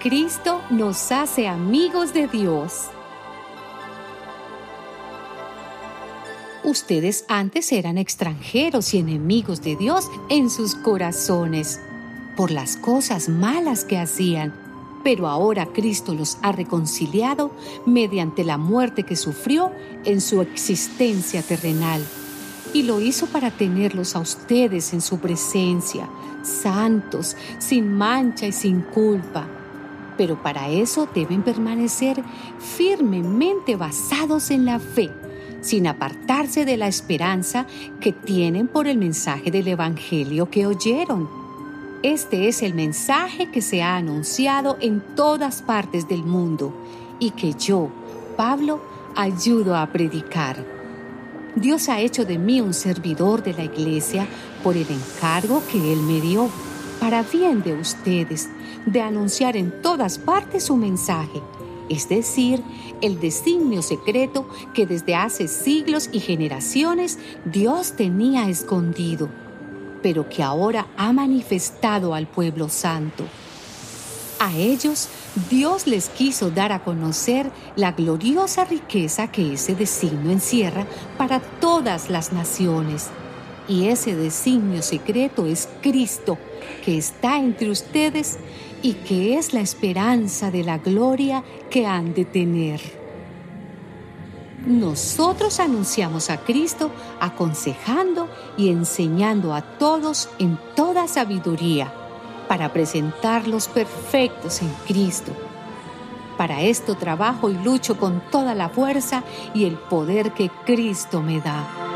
Cristo nos hace amigos de Dios. Ustedes antes eran extranjeros y enemigos de Dios en sus corazones por las cosas malas que hacían, pero ahora Cristo los ha reconciliado mediante la muerte que sufrió en su existencia terrenal. Y lo hizo para tenerlos a ustedes en su presencia, santos, sin mancha y sin culpa pero para eso deben permanecer firmemente basados en la fe, sin apartarse de la esperanza que tienen por el mensaje del Evangelio que oyeron. Este es el mensaje que se ha anunciado en todas partes del mundo y que yo, Pablo, ayudo a predicar. Dios ha hecho de mí un servidor de la iglesia por el encargo que Él me dio para bien de ustedes, de anunciar en todas partes su mensaje, es decir, el designio secreto que desde hace siglos y generaciones Dios tenía escondido, pero que ahora ha manifestado al pueblo santo. A ellos Dios les quiso dar a conocer la gloriosa riqueza que ese designio encierra para todas las naciones y ese designio secreto es Cristo, que está entre ustedes y que es la esperanza de la gloria que han de tener. Nosotros anunciamos a Cristo aconsejando y enseñando a todos en toda sabiduría para presentarlos perfectos en Cristo. Para esto trabajo y lucho con toda la fuerza y el poder que Cristo me da